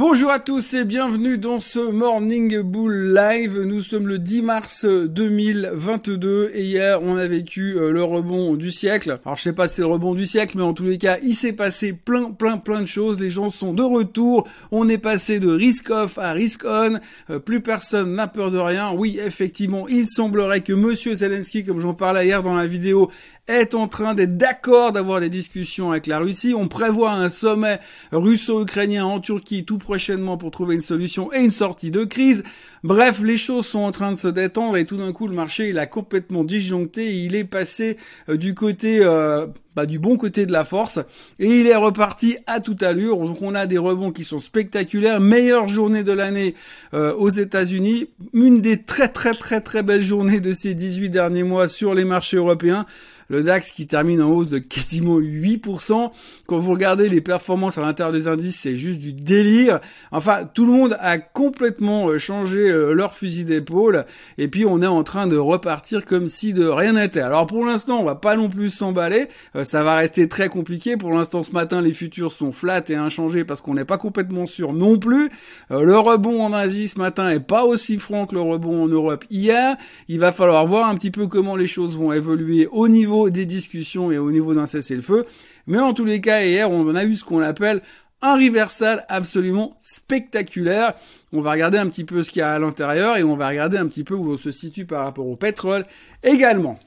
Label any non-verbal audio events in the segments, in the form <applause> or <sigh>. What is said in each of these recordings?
Bonjour à tous et bienvenue dans ce Morning Bull Live. Nous sommes le 10 mars 2022 et hier on a vécu euh, le rebond du siècle. Alors je sais pas si c'est le rebond du siècle mais en tous les cas il s'est passé plein plein plein de choses. Les gens sont de retour. On est passé de risk off à risk on. Euh, plus personne n'a peur de rien. Oui effectivement il semblerait que Monsieur Zelensky comme j'en parlais hier dans la vidéo est en train d'être d'accord d'avoir des discussions avec la Russie. On prévoit un sommet russo-ukrainien en Turquie tout prochainement pour trouver une solution et une sortie de crise. Bref, les choses sont en train de se détendre et tout d'un coup le marché il a complètement disjoncté. il est passé euh, du côté euh, bah, du bon côté de la force et il est reparti à toute allure. Donc on a des rebonds qui sont spectaculaires. Meilleure journée de l'année euh, aux États-Unis, une des très très très très belles journées de ces 18 derniers mois sur les marchés européens le DAX qui termine en hausse de quasiment 8%. Quand vous regardez les performances à l'intérieur des indices, c'est juste du délire. Enfin, tout le monde a complètement euh, changé euh, leur fusil d'épaule et puis on est en train de repartir comme si de rien n'était. Alors pour l'instant, on va pas non plus s'emballer, euh, ça va rester très compliqué. Pour l'instant, ce matin, les futurs sont flats et inchangés parce qu'on n'est pas complètement sûr non plus. le rebond en Asie ce matin est pas aussi franc que le rebond en Europe hier. Il va falloir voir un petit peu comment les choses vont évoluer au niveau des discussions et au niveau d'un cessez-le-feu. Mais en tous les cas, hier, on a eu ce qu'on appelle un reversal absolument spectaculaire. On va regarder un petit peu ce qu'il y a à l'intérieur et on va regarder un petit peu où on se situe par rapport au pétrole également.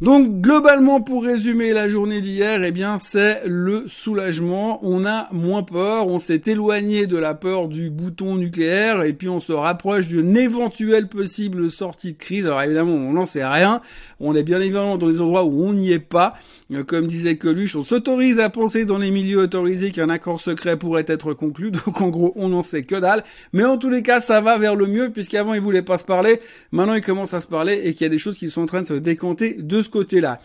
Donc globalement pour résumer la journée d'hier, eh bien c'est le soulagement, on a moins peur, on s'est éloigné de la peur du bouton nucléaire et puis on se rapproche d'une éventuelle possible sortie de crise. Alors évidemment, on n'en sait rien, on est bien évidemment dans les endroits où on n'y est pas. Euh, comme disait Coluche, on s'autorise à penser dans les milieux autorisés qu'un accord secret pourrait être conclu, <laughs> donc en gros on n'en sait que dalle. Mais en tous les cas, ça va vers le mieux puisqu'avant ils voulaient pas se parler, maintenant ils commencent à se parler et qu'il y a des choses qui sont en train de se décanter de côté-là.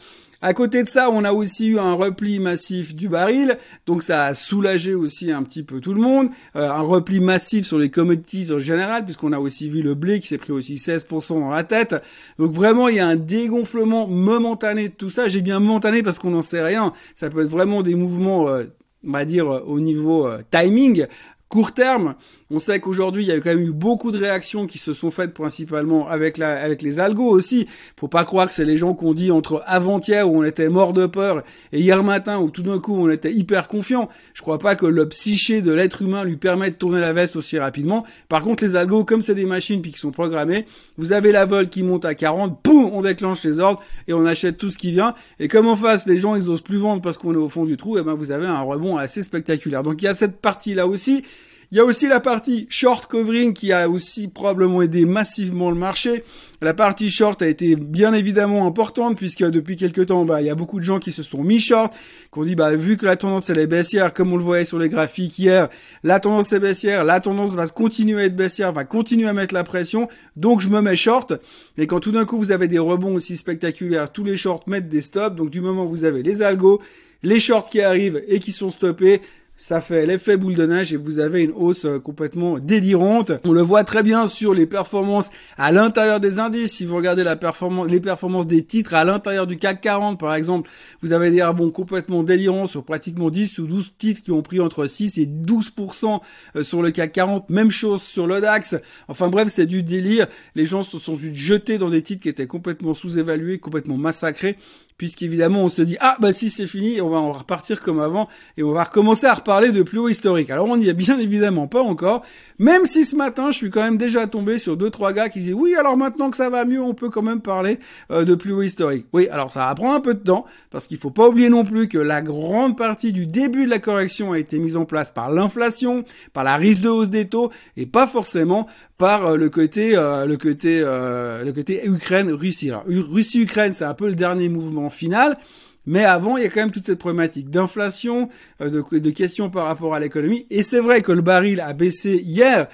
À côté de ça, on a aussi eu un repli massif du baril, donc ça a soulagé aussi un petit peu tout le monde. Euh, un repli massif sur les commodities en général, puisqu'on a aussi vu le blé qui s'est pris aussi 16% dans la tête. Donc vraiment, il y a un dégonflement momentané de tout ça. J'ai bien momentané parce qu'on n'en sait rien. Ça peut être vraiment des mouvements euh, on va dire au niveau euh, timing, court terme. On sait qu'aujourd'hui, il y a quand même eu beaucoup de réactions qui se sont faites principalement avec la, avec les algos aussi. Faut pas croire que c'est les gens qu'on dit entre avant-hier où on était mort de peur et hier matin où tout d'un coup on était hyper confiant. Je crois pas que le psyché de l'être humain lui permet de tourner la veste aussi rapidement. Par contre, les algos, comme c'est des machines puis qui sont programmées, vous avez la vol qui monte à 40, boum, on déclenche les ordres et on achète tout ce qui vient. Et comme en face, les gens ils osent plus vendre parce qu'on est au fond du trou, et eh ben vous avez un rebond assez spectaculaire. Donc il y a cette partie là aussi. Il y a aussi la partie short covering qui a aussi probablement aidé massivement le marché. La partie short a été bien évidemment importante puisque depuis quelques temps, bah, il y a beaucoup de gens qui se sont mis short, qui ont dit, bah, vu que la tendance elle est baissière, comme on le voyait sur les graphiques hier, la tendance est baissière, la tendance va continuer à être baissière, va continuer à mettre la pression, donc je me mets short. Et quand tout d'un coup vous avez des rebonds aussi spectaculaires, tous les shorts mettent des stops, donc du moment où vous avez les algos, les shorts qui arrivent et qui sont stoppés, ça fait l'effet boule de neige et vous avez une hausse euh, complètement délirante. On le voit très bien sur les performances à l'intérieur des indices. Si vous regardez la performance, les performances des titres à l'intérieur du CAC 40, par exemple, vous avez des rebonds complètement délirants sur pratiquement 10 ou 12 titres qui ont pris entre 6 et 12% euh, sur le CAC 40. Même chose sur le DAX. Enfin bref, c'est du délire. Les gens se sont juste jetés dans des titres qui étaient complètement sous-évalués, complètement massacrés puisqu'évidemment on se dit ah bah si c'est fini, on va en repartir comme avant et on va recommencer à reparler de plus haut historique. Alors on n'y est bien évidemment pas encore, même si ce matin je suis quand même déjà tombé sur deux trois gars qui disent oui alors maintenant que ça va mieux on peut quand même parler euh, de plus haut historique. Oui alors ça va prendre un peu de temps parce qu'il faut pas oublier non plus que la grande partie du début de la correction a été mise en place par l'inflation, par la risque de hausse des taux et pas forcément par euh, le côté euh, le côté le côté Ukraine Russie. Russie Ukraine c'est un peu le dernier mouvement final. Mais avant, il y a quand même toute cette problématique d'inflation, euh, de, questions par rapport à l'économie. Et c'est vrai que le baril a baissé hier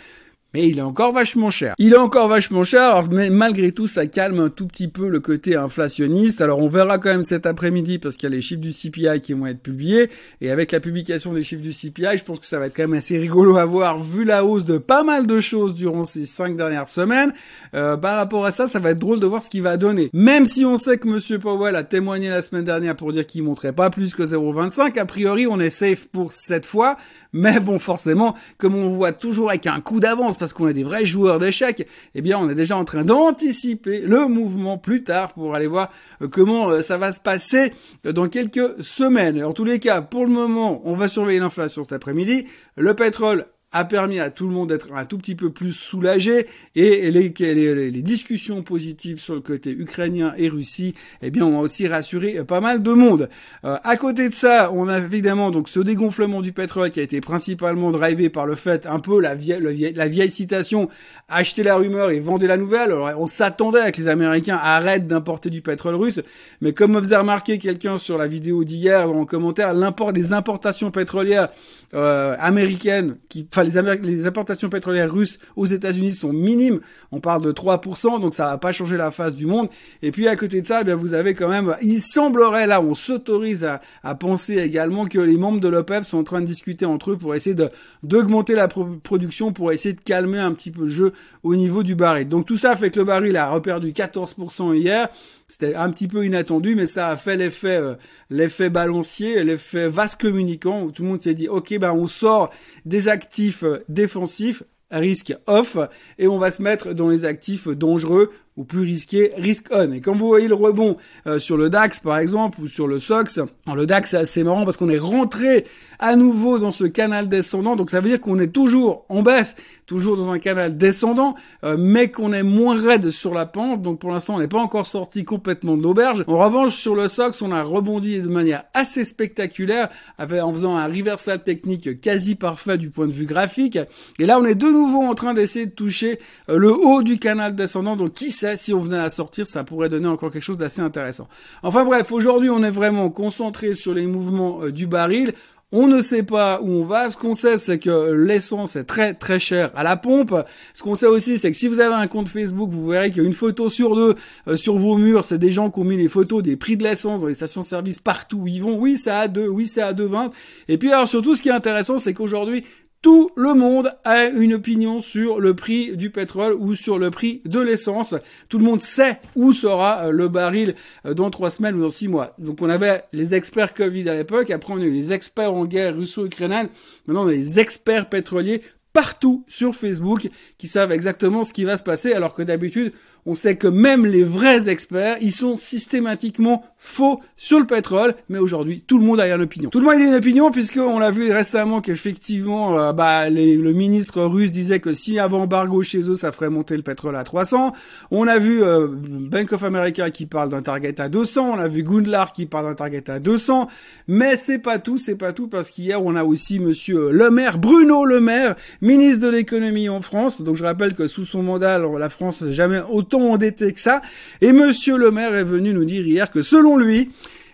mais il est encore vachement cher. Il est encore vachement cher, mais malgré tout, ça calme un tout petit peu le côté inflationniste. Alors on verra quand même cet après-midi parce qu'il y a les chiffres du CPI qui vont être publiés. Et avec la publication des chiffres du CPI, je pense que ça va être quand même assez rigolo à voir vu la hausse de pas mal de choses durant ces cinq dernières semaines. Euh, par rapport à ça, ça va être drôle de voir ce qu'il va donner. Même si on sait que Monsieur Powell a témoigné la semaine dernière pour dire qu'il montrait pas plus que 0,25, a priori on est safe pour cette fois. Mais bon, forcément, comme on voit toujours avec un coup d'avance parce qu'on est des vrais joueurs d'échecs, eh bien, on est déjà en train d'anticiper le mouvement plus tard pour aller voir euh, comment euh, ça va se passer dans quelques semaines. En tous les cas, pour le moment, on va surveiller l'inflation cet après-midi. Le pétrole a permis à tout le monde d'être un tout petit peu plus soulagé et les, les, les, discussions positives sur le côté ukrainien et Russie, eh bien, ont aussi rassuré pas mal de monde. Euh, à côté de ça, on a évidemment donc ce dégonflement du pétrole qui a été principalement drivé par le fait un peu la vieille, la vieille citation acheter la rumeur et vendez la nouvelle. Alors, on s'attendait à que les Américains arrêtent d'importer du pétrole russe, mais comme me faisait remarquer quelqu'un sur la vidéo d'hier en commentaire, l'import des importations pétrolières euh, américaines qui les, importations pétrolières russes aux États-Unis sont minimes. On parle de 3%, donc ça va pas changer la face du monde. Et puis à côté de ça, eh bien vous avez quand même, il semblerait là, on s'autorise à, penser également que les membres de l'OPEP sont en train de discuter entre eux pour essayer d'augmenter la production, pour essayer de calmer un petit peu le jeu au niveau du baril. Donc tout ça fait que le baril a reperdu 14% hier. C'était un petit peu inattendu, mais ça a fait l'effet euh, l'effet balancier, l'effet vase communicant où tout le monde s'est dit ok ben on sort des actifs euh, défensifs risque off et on va se mettre dans les actifs dangereux ou plus risqué, risk on. Et quand vous voyez le rebond euh, sur le DAX par exemple ou sur le SOX, le DAX c'est assez marrant parce qu'on est rentré à nouveau dans ce canal descendant, donc ça veut dire qu'on est toujours en baisse, toujours dans un canal descendant, euh, mais qu'on est moins raide sur la pente, donc pour l'instant on n'est pas encore sorti complètement de l'auberge. En revanche sur le SOX, on a rebondi de manière assez spectaculaire avec, en faisant un reversal technique quasi parfait du point de vue graphique. Et là on est de nouveau en train d'essayer de toucher euh, le haut du canal descendant, donc qui sait si on venait à sortir, ça pourrait donner encore quelque chose d'assez intéressant. Enfin bref, aujourd'hui, on est vraiment concentré sur les mouvements euh, du baril. On ne sait pas où on va. Ce qu'on sait, c'est que l'essence est très très chère à la pompe. Ce qu'on sait aussi, c'est que si vous avez un compte Facebook, vous verrez qu'il y a photo sur deux euh, sur vos murs. C'est des gens qui ont mis les photos des prix de l'essence dans les stations-service partout où ils vont. Oui, c'est à deux. Oui, c'est à 2,20. Et puis alors surtout, ce qui est intéressant, c'est qu'aujourd'hui, tout le monde a une opinion sur le prix du pétrole ou sur le prix de l'essence. Tout le monde sait où sera euh, le baril euh, dans trois semaines ou dans six mois. Donc on avait les experts Covid à l'époque, après on a eu les experts en guerre russo-ukrainienne, maintenant on a les experts pétroliers partout sur Facebook qui savent exactement ce qui va se passer alors que d'habitude on sait que même les vrais experts, ils sont systématiquement faux sur le pétrole, mais aujourd'hui, tout le monde a une opinion. Tout le monde a une opinion puisqu'on l'a vu récemment qu'effectivement, euh, bah, le ministre russe disait que si avant embargo chez eux, ça ferait monter le pétrole à 300. On a vu euh, Bank of America qui parle d'un target à 200. On a vu Gundlar qui parle d'un target à 200. Mais c'est pas tout, c'est pas tout parce qu'hier, on a aussi monsieur Le Maire, Bruno Le Maire, ministre de l'économie en France. Donc je rappelle que sous son mandat, la France n'a jamais autant endetté que ça. Et monsieur le maire est venu nous dire hier que selon lui,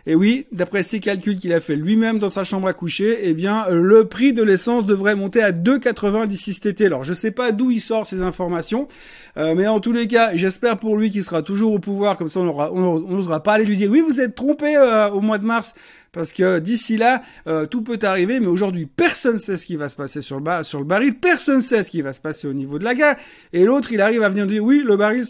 et oui, d'après ses calculs qu'il a fait lui-même dans sa chambre à coucher, eh bien, le prix de l'essence devrait monter à 2,90 d'ici cet été. Alors, je sais pas d'où il sort ces informations, euh, mais en tous les cas, j'espère pour lui qu'il sera toujours au pouvoir, comme ça on n'osera pas aller lui dire, oui, vous êtes trompé euh, au mois de mars, parce que d'ici là, euh, tout peut arriver, mais aujourd'hui, personne ne sait ce qui va se passer sur le, sur le baril, personne ne sait ce qui va se passer au niveau de la guerre, et l'autre, il arrive à venir dire, oui, le baril,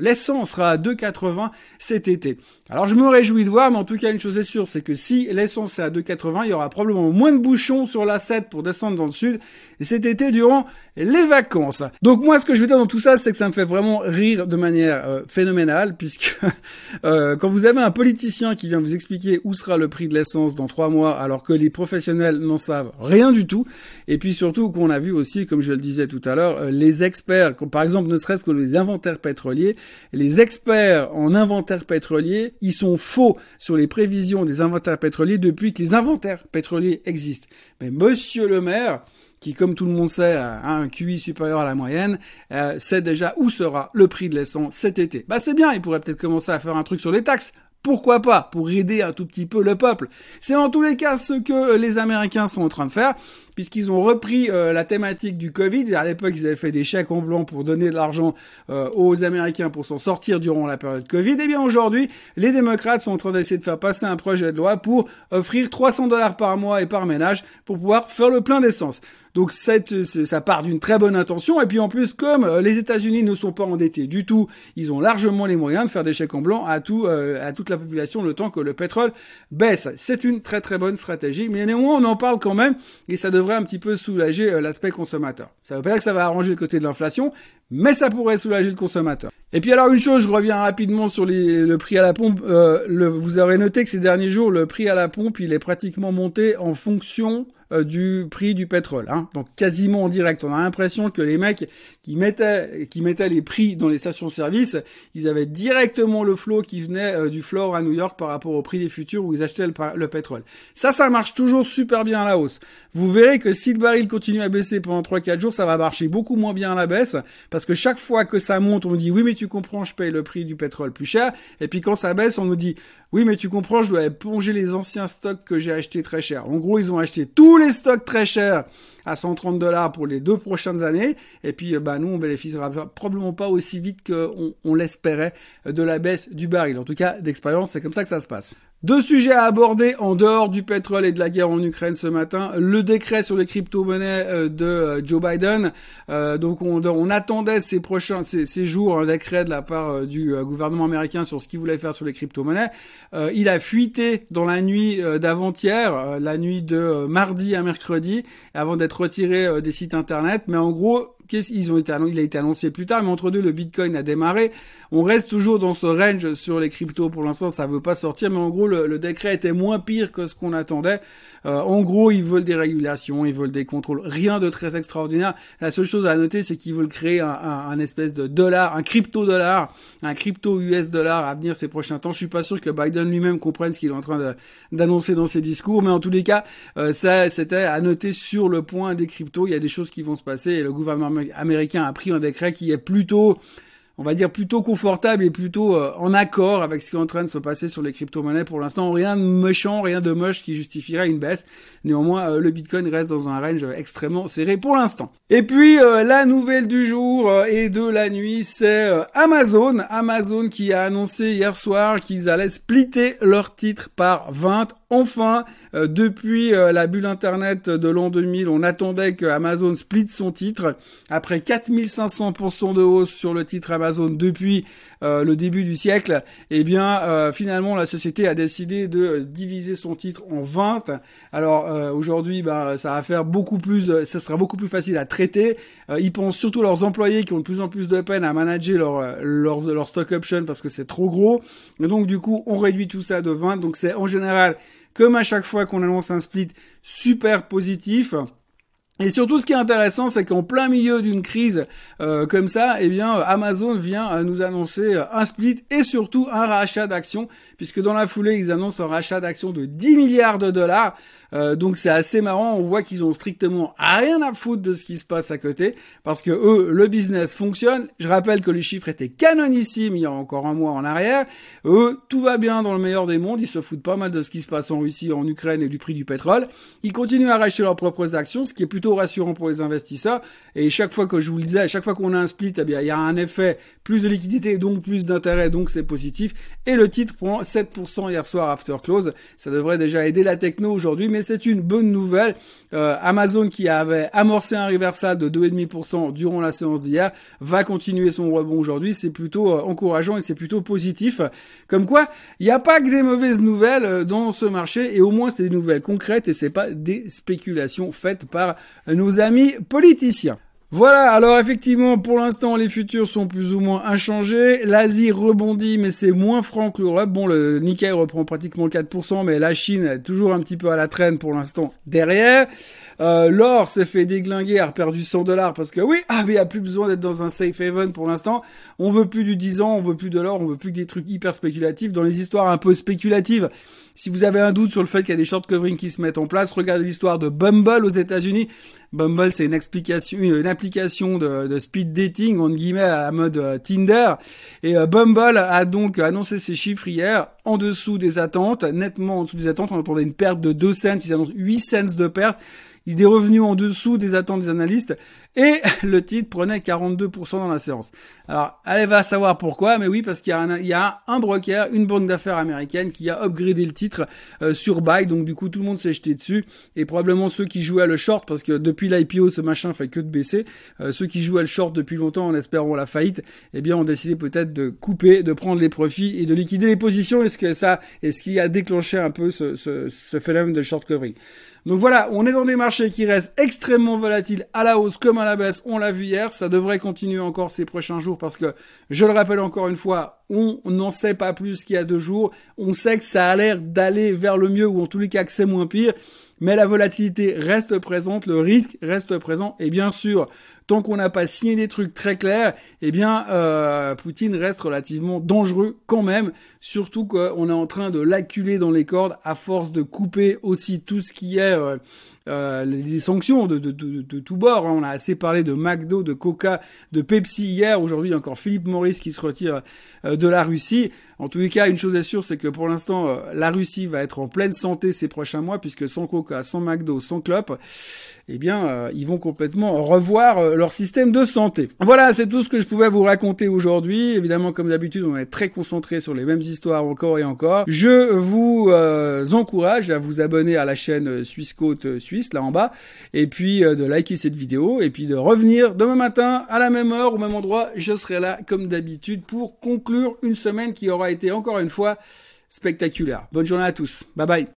l'essence sera à 2,80 cet été. Alors je me réjouis de voir, mais en tout cas, une chose est sûre, c'est que si l'essence est à 2,80, il y aura probablement moins de bouchons sur la 7 pour descendre dans le sud, et cet été, durant les vacances. Donc moi, ce que je veux dire dans tout ça, c'est que ça me fait vraiment rire de manière euh, phénoménale, puisque <laughs> euh, quand vous avez un politicien qui vient vous expliquer où sera le prix de l'essence, dans trois mois alors que les professionnels n'en savent rien du tout. Et puis surtout qu'on a vu aussi, comme je le disais tout à l'heure, euh, les experts, par exemple ne serait-ce que les inventaires pétroliers, les experts en inventaire pétrolier, ils sont faux sur les prévisions des inventaires pétroliers depuis que les inventaires pétroliers existent. Mais monsieur le maire, qui, comme tout le monde sait, a un QI supérieur à la moyenne, euh, sait déjà où sera le prix de l'essence cet été. Bah c'est bien, il pourrait peut-être commencer à faire un truc sur les taxes. Pourquoi pas? Pour aider un tout petit peu le peuple. C'est en tous les cas ce que les Américains sont en train de faire puisqu'ils ont repris la thématique du Covid. À l'époque, ils avaient fait des chèques en blanc pour donner de l'argent aux Américains pour s'en sortir durant la période Covid. Et eh bien aujourd'hui, les démocrates sont en train d'essayer de faire passer un projet de loi pour offrir 300 dollars par mois et par ménage pour pouvoir faire le plein d'essence. Donc cette, ça part d'une très bonne intention. Et puis en plus, comme euh, les États-Unis ne sont pas endettés du tout, ils ont largement les moyens de faire des chèques en blanc à tout, euh, à toute la population le temps que le pétrole baisse. C'est une très très bonne stratégie. Mais néanmoins, on en parle quand même et ça devrait un petit peu soulager euh, l'aspect consommateur. Ça veut pas dire que ça va arranger le côté de l'inflation, mais ça pourrait soulager le consommateur. Et puis alors une chose, je reviens rapidement sur le prix à la pompe. le, vous aurez noté que ces derniers jours, le prix à la pompe, il est pratiquement monté en fonction euh, du prix du pétrole. Hein. Donc quasiment en direct. On a l'impression que les mecs qui mettaient, qui mettaient les prix dans les stations-service, ils avaient directement le flot qui venait euh, du floor à New York par rapport au prix des futurs où ils achetaient le, pétrole. Ça, ça marche toujours super bien à la hausse. Vous verrez que si le baril continue à baisser pendant 3-4 jours, ça va marcher beaucoup moins bien à la baisse parce que chaque fois que ça monte, on nous dit oui mais tu comprends, je paye le prix du pétrole plus cher. Et puis quand ça baisse, on nous dit oui mais tu comprends, je dois plonger les anciens stocks que j'ai achetés très cher. En gros, ils ont acheté les stocks très chers à 130 dollars pour les deux prochaines années. Et puis, bah, nous, on bénéficiera probablement pas aussi vite qu'on on, l'espérait de la baisse du baril. En tout cas, d'expérience, c'est comme ça que ça se passe. Deux sujets à aborder en dehors du pétrole et de la guerre en Ukraine ce matin. Le décret sur les crypto-monnaies euh, de euh, Joe Biden. Euh, donc on, attendait ces prochains ces, jours un décret de la part du gouvernement américain sur ce qu'il voulait faire sur les crypto-monnaies. il a fuité dans la nuit d'avant-hier, la nuit de mardi à mercredi, avant d'être retiré des sites internet. Mais en gros, ils ont été, il a été annoncé plus tard, mais entre deux, le Bitcoin a démarré. On reste toujours dans ce range sur les cryptos. Pour l'instant, ça veut pas sortir, mais en gros, le, décret était moins pire que ce qu'on attendait. Euh, en gros, ils veulent des régulations, ils veulent des contrôles. Rien de très extraordinaire. La seule chose à noter, c'est qu'ils veulent créer un, un, espèce de dollar, un crypto dollar, un crypto US dollar à venir ces prochains temps. Je suis pas sûr que Biden lui-même comprenne ce qu'il est en train d'annoncer dans ses discours, mais en tous les cas, euh, ça, c'était à noter sur le point des cryptos. Il y a des choses qui vont se passer et le gouvernement américain a pris un décret qui est plutôt on va dire plutôt confortable et plutôt euh, en accord avec ce qui est en train de se passer sur les crypto-monnaies pour l'instant. Rien de méchant, rien de moche qui justifierait une baisse. Néanmoins, euh, le Bitcoin reste dans un range extrêmement serré pour l'instant. Et puis euh, la nouvelle du jour et de la nuit, c'est Amazon. Amazon qui a annoncé hier soir qu'ils allaient splitter leur titre par 20 Enfin, euh, depuis euh, la bulle Internet de l'an 2000, on attendait que Amazon split son titre. Après 4500% de hausse sur le titre Amazon depuis euh, le début du siècle, eh bien, finalement, la société a décidé de diviser son titre en 20. Alors, aujourd'hui, ben, ça va faire beaucoup plus, ça sera beaucoup plus facile à traiter. ils pensent surtout leurs employés qui ont de plus en plus de peine à manager leur, leur, leur stock option parce que c'est trop gros. Et donc, du coup, on réduit tout ça de 20. Donc, c'est en général comme à chaque fois qu'on annonce un split, super positif. Et surtout, ce qui est intéressant, c'est qu'en plein milieu d'une crise euh, comme ça, eh bien, Amazon vient nous annoncer un split et surtout un rachat d'actions, puisque dans la foulée, ils annoncent un rachat d'actions de 10 milliards de dollars. Euh, donc c'est assez marrant, on voit qu'ils ont strictement rien à foutre de ce qui se passe à côté, parce que eux, le business fonctionne. Je rappelle que les chiffres étaient canonissimes il y a encore un mois en arrière. Eux, tout va bien dans le meilleur des mondes, ils se foutent pas mal de ce qui se passe en Russie, en Ukraine et du prix du pétrole. Ils continuent à racheter leurs propres actions, ce qui est plutôt rassurant pour les investisseurs. Et chaque fois que je vous le disais, chaque fois qu'on a un split, eh bien, il y a un effet, plus de liquidité, donc plus d'intérêt, donc c'est positif. Et le titre prend 7% hier soir after close. Ça devrait déjà aider la techno aujourd'hui, mais c'est une bonne nouvelle. Euh, Amazon qui avait amorcé un reversal de 2,5% durant la séance d'hier va continuer son rebond aujourd'hui. C'est plutôt euh, encourageant et c'est plutôt positif. Comme quoi, il n'y a pas que des mauvaises nouvelles euh, dans ce marché et au moins c'est des nouvelles concrètes et c'est pas des spéculations faites par nos amis politiciens. Voilà, alors effectivement, pour l'instant, les futurs sont plus ou moins inchangés. L'Asie rebondit, mais c'est moins franc que l'Europe. Bon, le Nikkei reprend pratiquement 4%, mais la Chine est toujours un petit peu à la traîne pour l'instant derrière. Euh, L'or s'est fait déglinguer, a perdu 100 dollars parce que oui, ah mais il a plus besoin d'être dans un safe haven pour l'instant. On veut plus du 10 ans, on veut plus de l'or, on veut plus que des trucs hyper spéculatifs. Dans les histoires un peu spéculatives, si vous avez un doute sur le fait qu'il y a des short covering qui se mettent en place, regardez l'histoire de Bumble aux États-Unis. Bumble, c'est une explication, une application de, de, speed dating en guillemets à mode euh, Tinder. Et euh, Bumble a donc annoncé ses chiffres hier en dessous des attentes, nettement en dessous des attentes. On attendait une perte de 2 cents, ils annoncent 8 cents de perte. Il est revenu en dessous des attentes des analystes et <laughs> le titre prenait 42% dans la séance. Alors, allez va savoir pourquoi, mais oui, parce qu'il y, a un, broker, une banque d'affaires américaine qui a upgradé le titre euh, sur buy, donc du coup tout le monde s'est jeté dessus, et probablement ceux qui jouaient à le short, parce que depuis l'IPO, ce machin fait que de baisser, euh, ceux qui jouaient à le short depuis longtemps en espérant la faillite, eh bien ont décidé peut-être de couper, de prendre les profits et de liquider les positions, est-ce que ça, est ce qui a déclenché un peu ce phénomène de short covering? Donc voilà, on est dans des marchés qui restent extrêmement volatiles à la hausse comme à la baisse. On l'a vu hier, ça devrait continuer encore ces prochains jours parce que, je le rappelle encore une fois, on n'en sait pas plus qu'il y a deux jours. On sait que ça a l'air d'aller vers le mieux ou en tous les cas que c'est moins pire mais la volatilité reste présente, le risque reste présent, et bien sûr, tant qu'on n'a pas signé des trucs très clairs, eh bien, euh, Poutine reste relativement dangereux quand même, surtout qu'on est en train de l'acculer dans les cordes à force de couper aussi tout ce qui est euh, euh, les sanctions de, de, de, de tout bord. Hein. On a assez parlé de McDo, de Coca, de Pepsi hier. Aujourd'hui, encore Philippe Maurice qui se retire euh, de la Russie. En tous les cas, une chose est sûre, c'est que pour l'instant, euh, la Russie va être en pleine santé ces prochains mois, puisque sans Coca, sans McDo, sans Clop, eh bien, ils vont complètement revoir leur système de santé. Voilà, c'est tout ce que je pouvais vous raconter aujourd'hui. Évidemment, comme d'habitude, on est très concentré sur les mêmes histoires encore et encore. Je vous encourage à vous abonner à la chaîne Suisse Côte Suisse là en bas, et puis euh, de liker cette vidéo, et puis de revenir demain matin à la même heure, au même endroit. Je serai là comme d'habitude pour conclure une semaine qui aura été encore une fois spectaculaire. Bonne journée à tous. Bye bye.